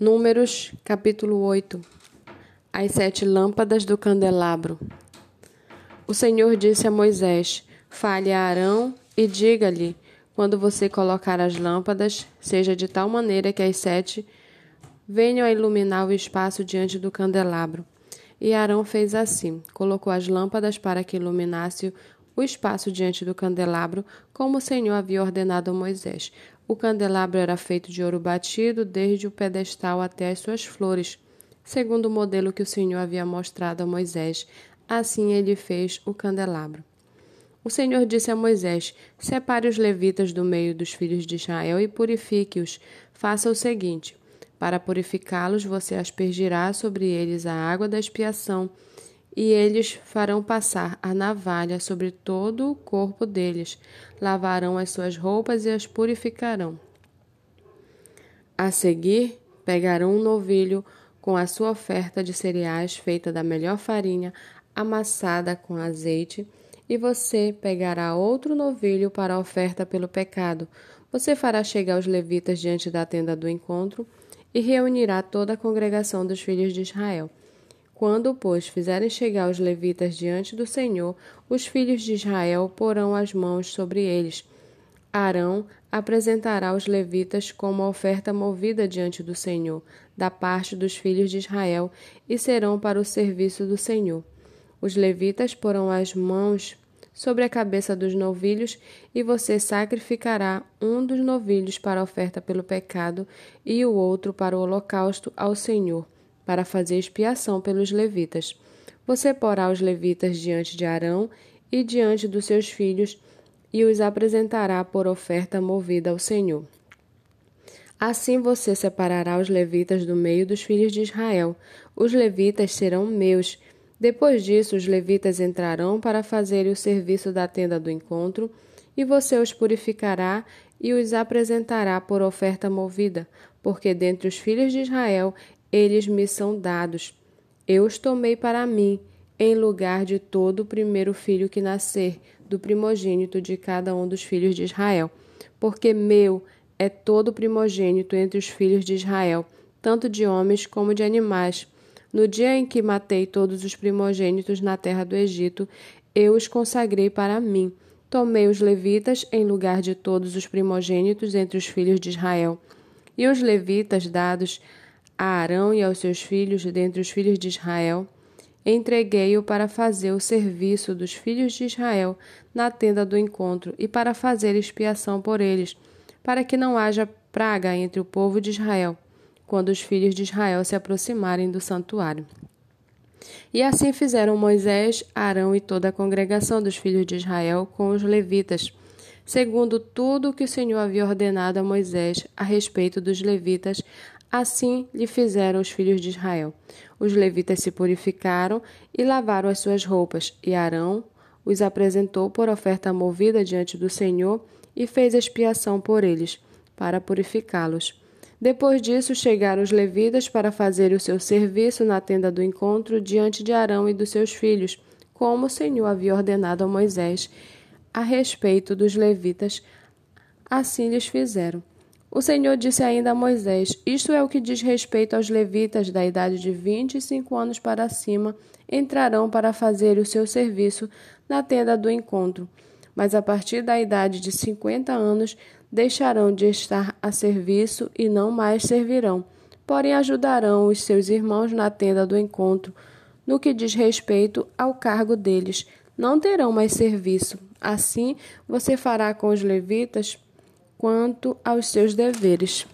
Números, capítulo 8 As sete lâmpadas do candelabro. O Senhor disse a Moisés: Fale a Arão e diga-lhe: quando você colocar as lâmpadas, seja de tal maneira que as sete venham a iluminar o espaço diante do candelabro. E Arão fez assim: colocou as lâmpadas para que iluminasse o espaço diante do candelabro, como o Senhor havia ordenado a Moisés. O candelabro era feito de ouro batido, desde o pedestal até as suas flores, segundo o modelo que o Senhor havia mostrado a Moisés. Assim ele fez o candelabro. O Senhor disse a Moisés: Separe os levitas do meio dos filhos de Israel e purifique-os. Faça o seguinte: para purificá-los, você aspergirá sobre eles a água da expiação e eles farão passar a navalha sobre todo o corpo deles, lavarão as suas roupas e as purificarão. A seguir, pegarão um novilho com a sua oferta de cereais feita da melhor farinha, amassada com azeite, e você pegará outro novilho para a oferta pelo pecado. Você fará chegar os levitas diante da tenda do encontro e reunirá toda a congregação dos filhos de Israel. Quando, pois, fizerem chegar os levitas diante do Senhor, os filhos de Israel porão as mãos sobre eles. Arão apresentará os levitas como oferta movida diante do Senhor, da parte dos filhos de Israel, e serão para o serviço do Senhor. Os levitas porão as mãos sobre a cabeça dos novilhos, e você sacrificará um dos novilhos para oferta pelo pecado e o outro para o holocausto ao Senhor para fazer expiação pelos levitas. Você porá os levitas diante de Arão e diante dos seus filhos e os apresentará por oferta movida ao Senhor. Assim você separará os levitas do meio dos filhos de Israel. Os levitas serão meus. Depois disso, os levitas entrarão para fazerem o serviço da tenda do encontro, e você os purificará e os apresentará por oferta movida, porque dentre os filhos de Israel eles me são dados. Eu os tomei para mim, em lugar de todo o primeiro filho que nascer, do primogênito de cada um dos filhos de Israel. Porque meu é todo o primogênito entre os filhos de Israel, tanto de homens como de animais. No dia em que matei todos os primogênitos na terra do Egito, eu os consagrei para mim. Tomei os levitas em lugar de todos os primogênitos entre os filhos de Israel. E os levitas dados a Arão e aos seus filhos dentre os filhos de Israel, entreguei-o para fazer o serviço dos filhos de Israel na tenda do encontro e para fazer expiação por eles, para que não haja praga entre o povo de Israel, quando os filhos de Israel se aproximarem do santuário. E assim fizeram Moisés, Arão e toda a congregação dos filhos de Israel com os levitas, segundo tudo o que o Senhor havia ordenado a Moisés a respeito dos levitas, Assim lhe fizeram os filhos de Israel. Os levitas se purificaram e lavaram as suas roupas, e Arão os apresentou por oferta movida diante do Senhor e fez expiação por eles, para purificá-los. Depois disso, chegaram os levitas para fazer o seu serviço na tenda do encontro diante de Arão e dos seus filhos, como o Senhor havia ordenado a Moisés a respeito dos levitas. Assim lhes fizeram. O Senhor disse ainda a Moisés: Isto é o que diz respeito aos levitas da idade de vinte e cinco anos para cima, entrarão para fazer o seu serviço na tenda do encontro. Mas a partir da idade de cinquenta anos deixarão de estar a serviço e não mais servirão. Porém, ajudarão os seus irmãos na tenda do encontro. No que diz respeito ao cargo deles, não terão mais serviço. Assim, você fará com os levitas quanto aos seus deveres.